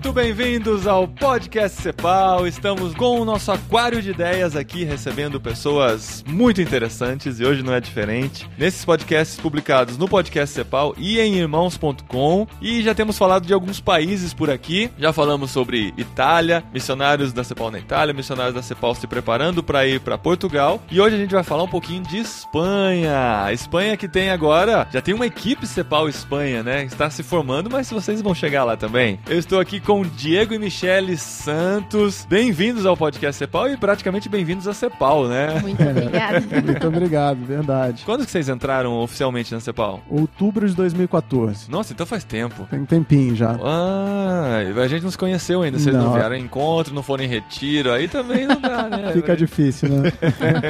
Muito bem-vindos ao Podcast Cepal. Estamos com o nosso aquário de ideias aqui, recebendo pessoas muito interessantes e hoje não é diferente. Nesses podcasts publicados no Podcast Cepal e em irmãos.com. E já temos falado de alguns países por aqui. Já falamos sobre Itália, missionários da Cepal na Itália, missionários da Cepal se preparando para ir para Portugal. E hoje a gente vai falar um pouquinho de Espanha. A Espanha que tem agora, já tem uma equipe Cepal Espanha, né? Está se formando, mas vocês vão chegar lá também. Eu estou aqui com Diego e Michele Santos. Bem-vindos ao podcast Cepal e praticamente bem-vindos a Cepal, né? Muito obrigada. Muito obrigado, verdade. Quando que vocês entraram oficialmente na Cepal? Outubro de 2014. Nossa, então faz tempo. Tem um tempinho já. Ah, a gente não se conheceu ainda. Vocês não, Não. vieram em encontro, não foram em retiro, aí também não dá, né? Fica difícil, né?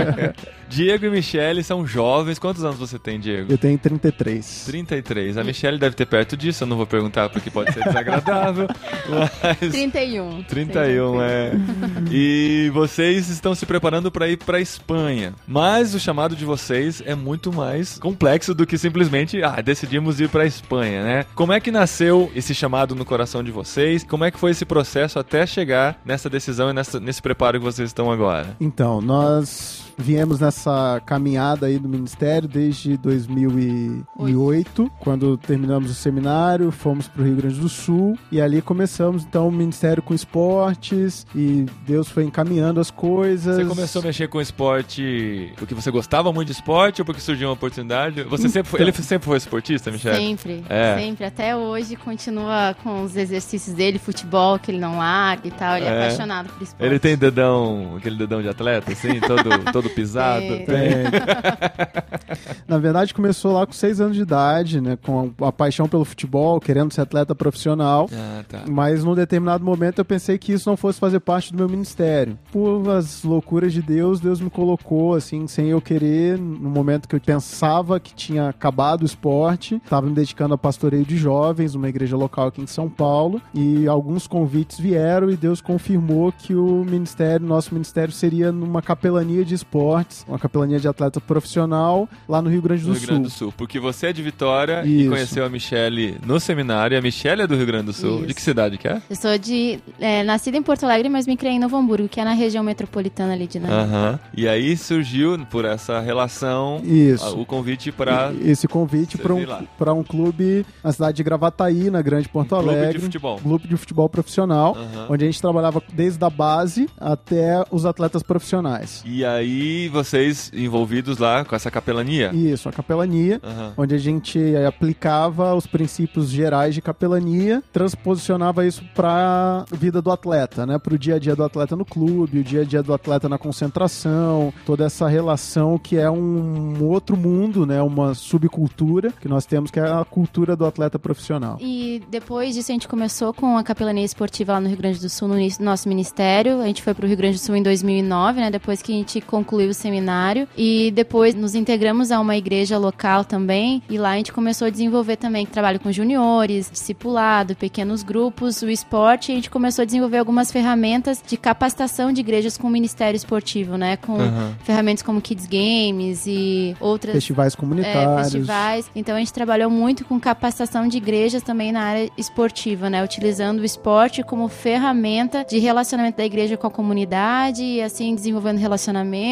Diego e Michele são jovens. Quantos anos você tem, Diego? Eu tenho 33. 33. A Michelle deve ter perto disso, eu não vou perguntar porque pode ser desagradável. Mas 31. 31, é. E vocês estão se preparando para ir para Espanha. Mas o chamado de vocês é muito mais complexo do que simplesmente, ah, decidimos ir para Espanha, né? Como é que nasceu esse chamado no coração de vocês? Como é que foi esse processo até chegar nessa decisão e nessa, nesse preparo que vocês estão agora? Então, nós viemos nessa caminhada aí do ministério desde 2008, quando terminamos o seminário, fomos para o Rio Grande do Sul e ali começamos então o ministério com esportes e Deus foi encaminhando as coisas. Você começou a mexer com esporte porque você gostava muito de esporte ou porque surgiu uma oportunidade? Você sempre foi, ele sempre foi esportista, Michelle? Sempre, É. sempre. Até hoje continua com os exercícios dele, futebol que ele não larga e tal. Ele é, É. apaixonado por esporte. Ele tem dedão, aquele dedão de atleta, assim, todo, todo pisado. Tem. Tem. Na verdade, começou lá com seis anos de idade, né? Com a, a paixão pelo futebol, querendo ser atleta profissional. Ah, tá. Mas num determinado momento eu pensei que isso não fosse fazer parte do meu ministério. Por as loucuras de Deus, Deus me colocou, assim, sem eu querer, no momento que eu pensava que tinha acabado o esporte. Estava me dedicando a pastoreio de jovens, numa igreja local aqui em São Paulo. E alguns convites vieram e Deus confirmou que o ministério, nosso ministério, seria numa capelania de esportes, uma capelania de atleta profissional lá no Rio Grande do Rio Sul. Grande do Sul. Porque você é de Vitória e Isso. conheceu a Michelle no seminário. E a Michelle é do Rio Grande do Sul. Isso. De que cidade que é? Eu sou de. É, nascida em Porto Alegre, mas me criei em Novo Hamburgo, que é na região metropolitana ali de Natal. Aham. E aí surgiu, por essa relação, Isso. o convite para esse convite para um, pra um clube na cidade de Gravataí, na Grande Porto clube Alegre. de futebol. Clube de futebol profissional, Aham. onde a gente trabalhava desde a base até os atletas profissionais. E aí vocês envolvidos lá com essa capelania? Isso, a capelania, Aham. onde a gente eh, aplicava os princípios gerais de capelania, transposicionava isso para a vida do atleta, né? Para o dia a dia do atleta no clube, o dia a dia do atleta na concentração, toda essa relação que é um outro mundo, né? Uma subcultura que nós temos, que é a cultura do atleta profissional. E depois disso a gente começou com a capelania esportiva lá no Rio Grande do Sul, no nosso ministério. A gente foi pro Rio Grande do Sul em 2009, né? Depois que a gente concluiu o seminário. E depois nos integramos a uma igreja local também. E lá a gente começou a desenvolver também trabalho com juniores, discipulado, pequenos grupos, o esporte. E a gente começou a desenvolver algumas ferramentas de capacitação de igrejas com o ministério esportivo, né? Com Aham. ferramentas como Kids Games e outras Festivais é, comunitários. festivais. Então a gente trabalhou muito com capacitação de igrejas também na área esportiva, né? Utilizando o esporte como ferramenta de relacionamento da igreja com a comunidade e assim desenvolvendo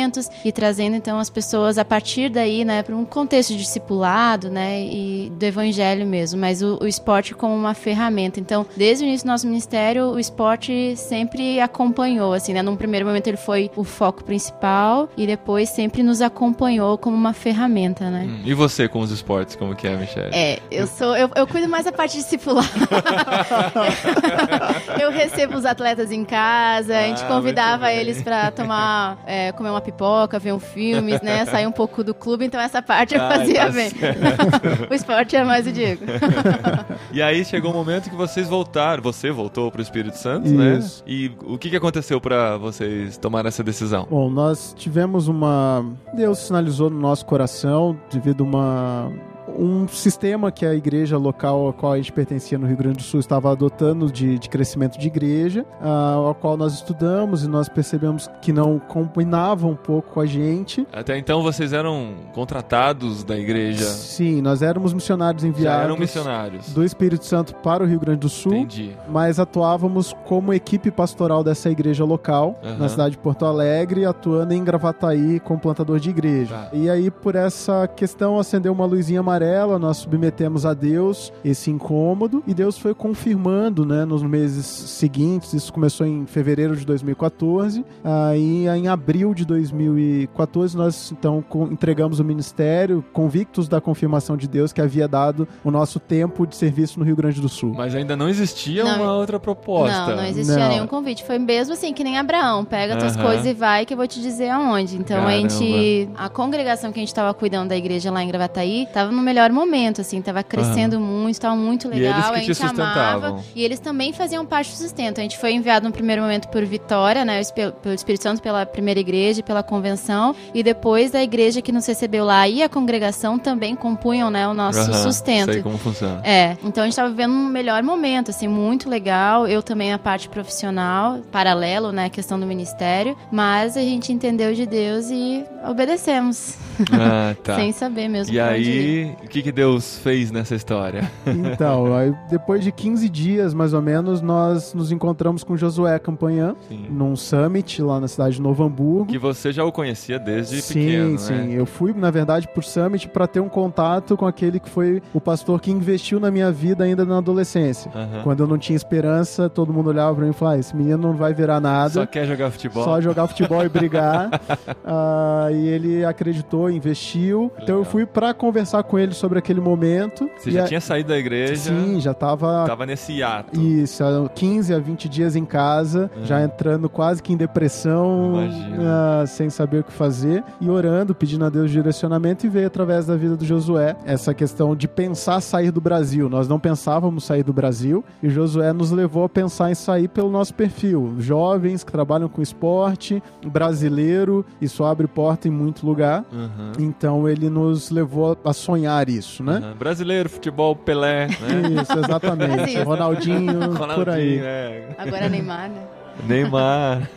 relacionamentos e trazendo então as pessoas a partir daí, né, para um contexto de discipulado, né, e do evangelho mesmo, mas o, o esporte como uma ferramenta. Então, desde o início do nosso ministério, o esporte sempre acompanhou, assim, né? Num primeiro momento ele foi o foco principal e depois sempre nos acompanhou como uma ferramenta, né? Hum, E você com os esportes, como que é, Michelle? É, eu sou. Eu, eu cuido mais da parte discipular. recebo os atletas em casa, a gente Ah, convidava eles pra tomar, é, comer uma pipoca, ver um filme, né? Sair um pouco do clube, então essa parte eu Ah, fazia tá bem. o esporte é mais o Diego. E aí chegou o momento que vocês voltaram, você voltou pro Espírito Santo, né? Isso. E o que, que aconteceu pra vocês tomarem essa decisão? Bom, nós tivemos uma. Deus sinalizou no nosso coração, devido a uma um sistema que a igreja local a qual a gente pertencia no Rio Grande do Sul estava adotando de, de crescimento de igreja, uh, ao qual nós estudamos e nós percebemos que não combinava um pouco com a gente. Até então vocês eram contratados da igreja? Sim, nós éramos missionários enviados Já eram missionários. do Espírito Santo para o Rio Grande do Sul, Entendi. mas atuávamos como equipe pastoral dessa igreja local, Aham. na cidade de Porto Alegre, atuando em Gravataí como plantador de igreja. Tá. E aí, por essa questão, acendeu uma luzinha amarela, nós submetemos a Deus esse incômodo, e Deus foi confirmando, né, nos meses seguintes, isso começou em fevereiro de 2014, aí em abril de 2014 nós, então, entregamos o ministério, convictos da confirmação de Deus que havia dado o nosso tempo de serviço no Rio Grande do Sul. Mas ainda não existia Não, uma outra proposta. Não, não existia Não. nenhum convite. Foi mesmo assim, que nem Abraão. Pega tuas coisas e vai que eu vou te dizer aonde. Então a Caramba. gente. A congregação que a gente tava cuidando da igreja lá em Gravataí tava no melhor momento, assim, tava crescendo muito, tava muito E legal. eles que a te gente amava. E eles também faziam parte do sustento. A gente foi enviado no primeiro momento por Vitória, né? Pelo Espírito Santo, pela primeira igreja, e pela convenção. E depois da igreja que nos recebeu lá e a congregação também compunham, né, o nosso Aham, sustento. Sei como funciona. É, então a gente tava vivendo um melhor momento, assim, muito legal. Eu também a parte profissional, paralelo, né, a questão do ministério. Mas a gente entendeu de Deus e obedecemos, Ah, tá. sem saber mesmo E aí, o que, que Deus fez nessa história? Então, depois de 15 dias, mais ou menos, nós nos encontramos com Josué Campanhã Sim. num summit lá na cidade de Novo Hamburgo. Que você já o conhecia desde sim, pequeno, sim. né? Eu fui, na verdade, por Summit para ter um contato com aquele que foi o pastor que investiu na minha vida ainda na adolescência. Aham. Quando eu não tinha esperança, todo mundo olhava pra mim e falava: ah, esse menino não vai virar nada. Só quer jogar futebol? Só jogar futebol e brigar. Ah, e ele acreditou, investiu. Então eu legal. fui pra conversar com ele sobre aquele momento. Você já a- tinha saído da igreja? Sim, já tava Tava nesse hiato. isso, há 15 a 20 dias em casa, É. já entrando quase que em depressão, ah, sem saber o que fazer, e orando, pedindo a Deus direcionamento, e veio através da vida do Josué essa questão de pensar sair do Brasil. Nós não pensávamos sair do Brasil, e Josué nos levou a pensar em sair pelo nosso perfil. Jovens que trabalham com esporte, brasileiro, isso abre porta em muito lugar. Aham. Então ele nos levou a sonhar isso, né? Aham. Brasileiro, futebol, Pelé, né? Isso, exatamente. Isso. Ronaldinho, por aí. Ronaldinho, é. Agora Neymar, né? Neymar.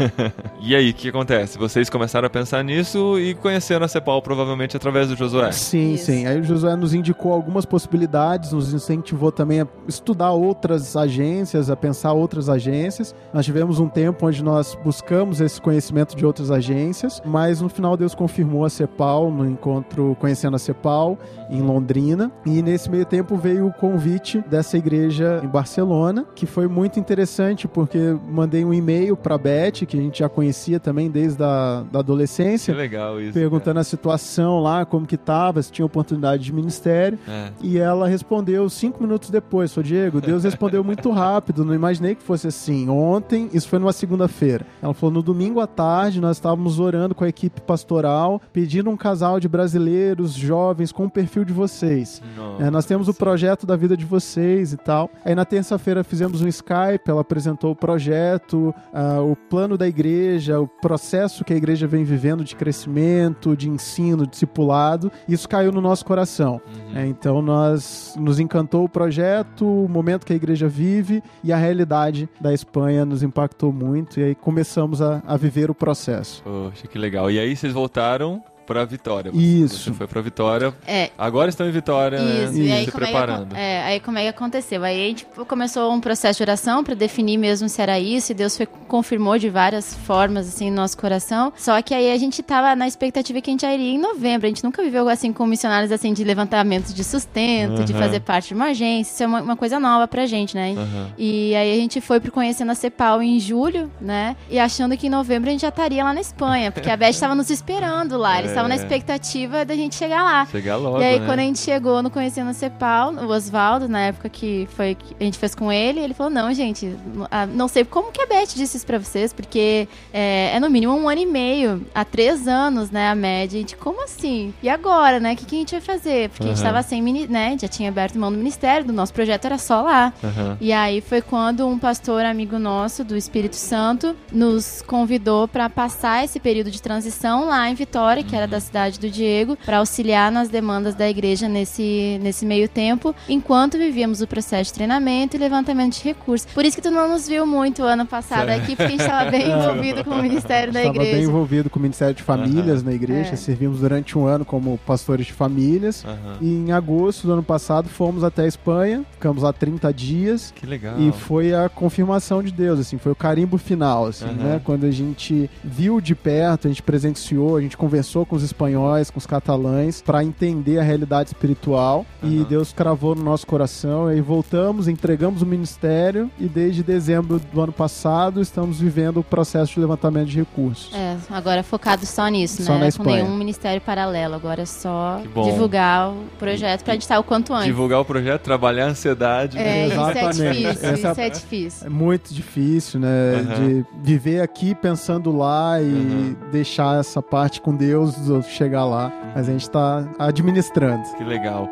e aí, o que acontece? Vocês começaram a pensar nisso e conheceram a Cepal provavelmente através do Josué. Sim, Isso. sim. Aí o Josué nos indicou algumas possibilidades, nos incentivou também a estudar outras agências, a pensar outras agências. Nós tivemos um tempo onde nós buscamos esse conhecimento de outras agências, mas no final Deus confirmou a Cepal no encontro Conhecendo a Cepal em Londrina. E nesse meio tempo veio o convite dessa igreja em Barcelona, que foi muito interessante porque mandei um e-mail para Beth, que a gente já conhecia também desde a da Que adolescência. legal isso. Perguntando a situação lá, como que tava, se tinha oportunidade de ministério. cara. É. E ela respondeu cinco minutos depois. Falou, Diego, Deus respondeu muito rápido. Não imaginei que fosse assim. Ontem, isso foi numa segunda-feira. Ela falou, no domingo à tarde, nós estávamos orando com a equipe pastoral, pedindo um casal de brasileiros, jovens, com o perfil de vocês. Nossa. É, nós temos o projeto da vida de vocês e tal. Aí na terça-feira fizemos um Skype, ela apresentou o projeto, ah, o plano da igreja, o processo que a igreja vem vivendo de crescimento, de ensino, discipulado. Isso caiu no nosso coração. Uhum. É, então nós nos encantou o projeto, o momento que a igreja vive e a realidade da Espanha nos impactou muito. E aí começamos a, a viver o processo. Poxa, que legal. E aí vocês voltaram pra Vitória. Você- Isso. Você foi pra Vitória. É, Agora estão em Vitória, né? Isso, e aí se é que, preparando. acon- é, aí como é que aconteceu? Aí a gente começou um processo de oração para definir mesmo se era isso, e Deus foi, confirmou de várias formas, assim, no nosso coração. Só que aí a gente tava na expectativa que a gente iria em novembro. A gente nunca viveu, assim, com missionários, assim, de levantamento de sustento, de Aham. fazer parte de uma agência. Isso é uma, uma coisa nova pra gente, né? Aham. E aí a gente foi pro Conhecendo a Cepal em julho, né? E achando que em novembro a gente já estaria lá na Espanha, porque a Beth estava nos esperando lá. Eles estavam na É. expectativa da gente chegar lá. Chegar logo, E aí, né? quando a gente chegou no Conhecendo a Cepal, o Oswaldo, na época que foi que a gente fez com ele, ele falou: Não, gente, ah, não sei como que a Beth disse isso pra vocês, porque é, é no mínimo um ano e meio, há três anos, né, a média. A gente, como assim? E agora, né? O que, que a gente vai fazer? Porque a gente tava sem, né? Já tinha aberto mão do ministério, do nosso projeto era só lá. Aham. E aí foi quando um pastor amigo nosso do Espírito Santo nos convidou para passar esse período de transição lá em Vitória, que era da cidade do Diego, para auxiliar nas demandas da igreja nesse, nesse meio tempo, enquanto vivíamos o processo de treinamento e levantamento de recursos. Por isso que tu não nos viu muito ano passado aqui, porque a gente estava bem envolvido com o ministério da Estava bem igreja. envolvido com o Ministério de Famílias na igreja, É. servimos durante um ano como pastores de famílias. Aham. E em agosto do ano passado fomos até a Espanha, ficamos lá 30 dias. Que legal. E foi a confirmação de Deus, assim, foi o carimbo final, assim, Aham. né? Quando a gente viu de perto, a gente presenciou, a gente conversou com os espanhóis, com os catalães, para entender a realidade espiritual. E Aham. Deus cravou no nosso coração. E aí voltamos, entregamos o ministério e desde dezembro do ano passado estamos vivendo o processo de levantamento de recursos. É, agora focado só nisso, Só né? na Com Espanha. nenhum ministério paralelo. Agora é só divulgar o projeto pra editar o quanto antes. Divulgar o projeto, trabalhar a ansiedade. É, né? isso é Exatamente. difícil, Essa- isso é difícil. É muito difícil, né? Aham. De viver aqui pensando lá e Aham. deixar essa parte com Deus dos outros chegar lá. Mas a gente tá administrando. Que legal.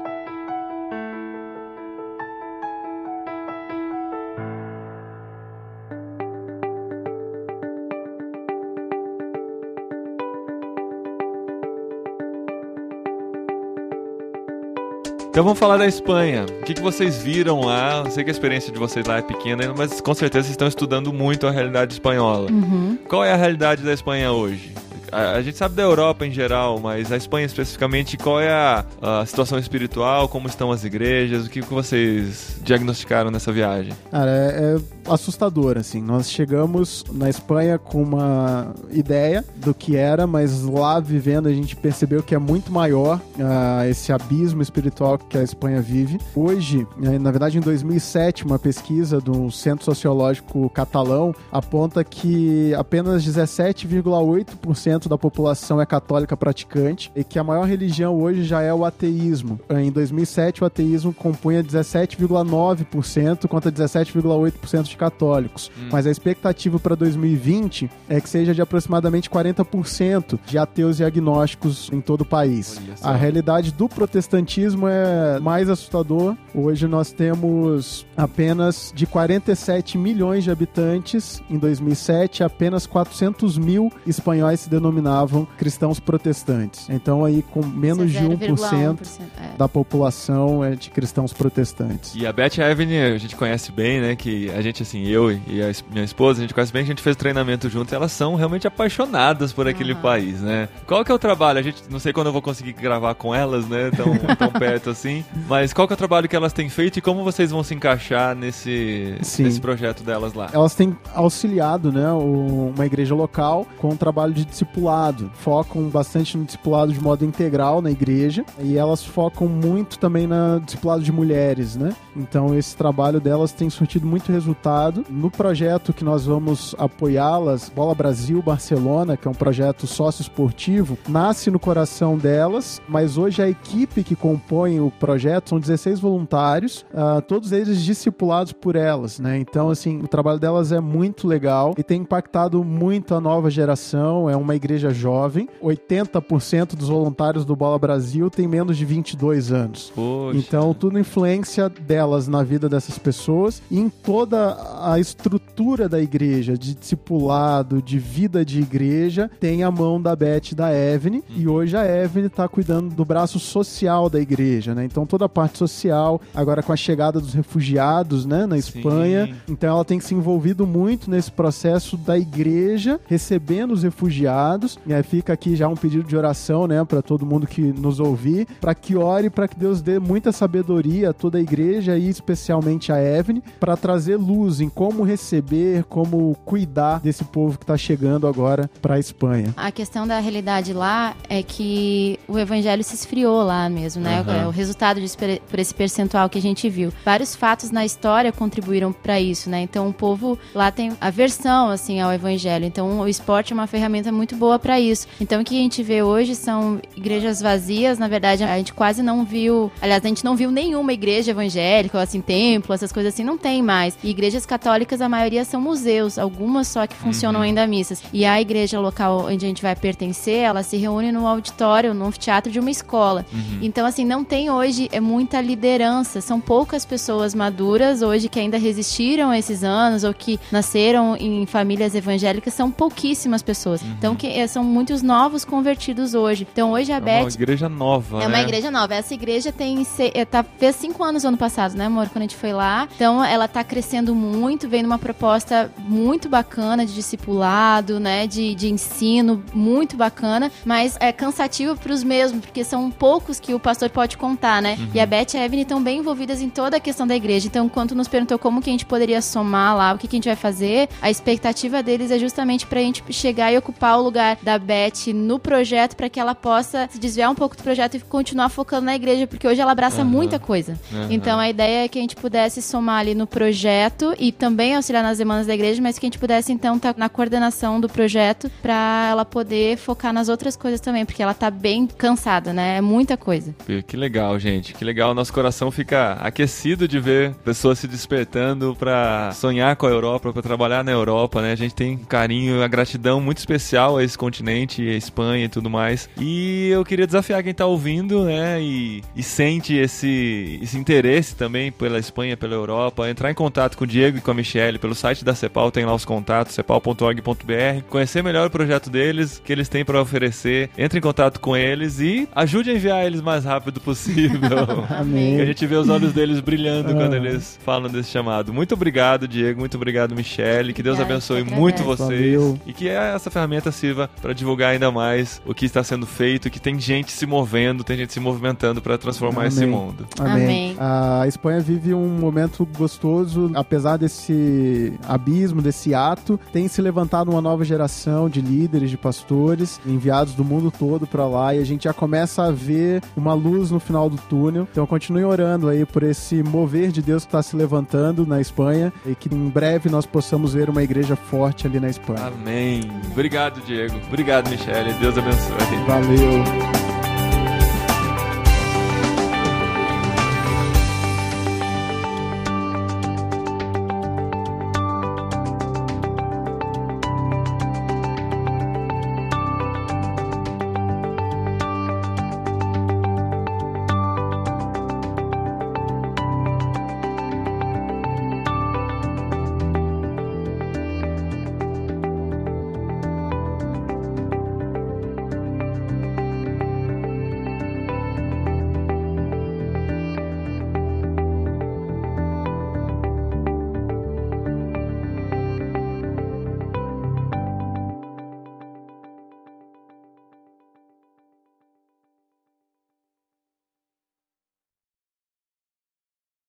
Então vamos falar da Espanha. O que, que vocês viram lá? Eu sei que a experiência de vocês lá é pequena, mas com certeza vocês estão estudando muito a realidade espanhola. Uhum. Qual é a realidade da Espanha hoje? A, a gente sabe da Europa em geral, mas a Espanha especificamente, qual é a, a situação espiritual? Como estão as igrejas? O que, vocês diagnosticaram nessa viagem? Cara, é, é assustador, assim. Nós chegamos na Espanha com uma ideia do que era, mas lá vivendo a gente percebeu que é muito maior ah, esse abismo espiritual que a Espanha vive. Hoje, eh, na verdade, em 2007, uma pesquisa do Centro Sociológico Catalão aponta que apenas 17,8% da população é católica praticante e que a maior religião hoje já é o ateísmo. Em 2007, o ateísmo compunha 17,9% contra 17,8% de católicos. Mas a expectativa para 2020 é que seja de aproximadamente 40% de ateus e agnósticos em todo o país. A realidade do protestantismo é mais assustador. Hoje nós temos apenas de 47 milhões de habitantes em 2007, apenas 400 mil espanhóis se denominavam cristãos protestantes. Então aí com menos de 1% 0,1%, é. da população é de cristãos protestantes. E a Beth e a Evelyn, a gente conhece bem, né? Que a gente, assim, eu e a minha esposa, a gente conhece bem a gente fez treinamento junto e elas são realmente apaixonadas por aquele Aham. país, né? Qual que é o trabalho? A gente, não sei quando eu vou conseguir gravar com elas, né? Tão, tão perto assim. Mas qual que é o trabalho que elas têm feito e como vocês vão se encaixar nesse, Sim. nesse projeto delas lá? Elas têm auxiliado né, o- uma igreja local com o trabalho de discipulado. Focam bastante no discipulado de modo integral na igreja e elas focam muito também no discipulado de mulheres, né? Então esse trabalho delas tem surtido muito resultado. No projeto que nós vamos apoiá-las, Bola Brasil Barcelona, que é um projeto sócio-esportivo, nasce no coração delas, mas hoje a equipe que compõe o projeto são 16 voluntários, ah, todos eles discipulados por elas, né? Então, assim, o trabalho delas é muito legal e tem impactado muito a nova geração. É uma igreja jovem, 80% dos voluntários do Bola Brasil tem menos de 22 anos. Poxa. Então, tudo influência delas na vida dessas pessoas e em toda a estrutura da igreja, de discipulado, de vida de igreja, tem a mão da Beth e da Evelyn. E hoje a Evelyn está cuidando do braço social da igreja, né? Então, toda a parte social, agora com a chegada dos refugiados, né, na Sim. Espanha. Então, ela tem se envolvido muito nesse processo da igreja recebendo os refugiados. E aí fica aqui já um pedido de oração, né, para todo mundo que nos ouvir, para que ore para que Deus dê muita sabedoria a toda a igreja e especialmente a Evelyn, para trazer luz em como receber, como cuidar desse povo que está chegando agora para a Espanha. A questão da realidade lá é que o evangelho se esfriou lá mesmo, né? Aham. É o resultado disso por por esse percentual que a gente viu. Vários fatos na história contribuíram para isso, né? Então o povo lá tem aversão assim ao evangelho. Então o esporte é uma ferramenta muito boa para isso. Então o que a gente vê hoje são igrejas vazias, na verdade a gente quase não viu, aliás, a gente não viu nenhuma igreja evangélica, ou assim, templo, essas coisas assim, não tem mais. E igrejas igrejas católicas, a maioria são museus, algumas só que funcionam uhum. ainda missas. E a igreja local onde a gente vai pertencer, ela se reúne no auditório, no anfiteatro de uma escola. Uhum. Então, assim, não tem hoje é muita liderança. São poucas pessoas maduras hoje que ainda resistiram a esses anos ou que nasceram em famílias evangélicas. São pouquíssimas pessoas. Uhum. Então, que eh, são muitos novos convertidos hoje. Então, hoje a é Beth... É uma igreja nova, É né? uma igreja nova. Essa igreja tem... Eh, tá, fez cinco anos ano passado, né, amor? Quando a gente foi lá. Então, ela tá crescendo muito, vem numa proposta muito bacana de discipulado, né? De, de ensino, muito bacana. Mas é cansativo pros mesmos, porque são poucos que o pastor pode contar, né? Uhum. E a Beth e a Evelyn estão bem envolvidas em toda a questão da igreja. Então, quando nos perguntou como que a gente poderia somar lá, o que, que a gente vai fazer, a expectativa deles é justamente pra gente chegar e ocupar o lugar da Beth no projeto para que ela possa se desviar um pouco do projeto e continuar focando na igreja, porque hoje ela abraça uhum. muita coisa. Uhum. Então, a ideia é que a gente pudesse somar ali no projeto e também auxiliar nas demandas da igreja, mas que a gente pudesse então estar tá na coordenação do projeto para ela poder focar nas outras coisas também, porque ela tá bem cansada, né? É muita coisa. Que legal, gente. Que legal. Nosso coração fica aquecido de ver pessoas se despertando para sonhar com a Europa, para trabalhar na Europa, né? A gente tem um carinho, a gratidão muito especial a esse continente, a Espanha e tudo mais. E eu queria desafiar quem tá ouvindo, né? E, e sente esse, esse interesse também pela Espanha, pela Europa, entrar em contato com o Diego e com a Michelle pelo site da Cepal, tem lá os contatos, cepal.org.br, conhecer melhor o projeto deles, que eles têm para oferecer. Entre em contato com eles e ajude a enviar eles mais rápido possível. Amém. Que a gente vê os olhos deles brilhando quando ah. eles falam desse chamado. Muito obrigado, Diego. Muito obrigado, Michelle. Que Deus abençoe muito vocês. Valeu. E que essa ferramenta sirva para divulgar ainda mais o que está sendo feito, que tem gente se movendo, tem gente se movimentando para transformar Amém. esse mundo. Amém. Amém. A Espanha vive um momento gostoso, apesar desse abismo, desse ato, tem se levantado uma nova geração de líderes, de pastores, enviados do mundo todo para lá e a gente já começa a ver uma luz no final do túnel. Então continue orando aí por esse mover de Deus que está se levantando na Espanha e que em breve nós possamos ver uma igreja forte ali na Espanha. Amém. Obrigado, Diego. Obrigado, Michele. Deus abençoe. Valeu.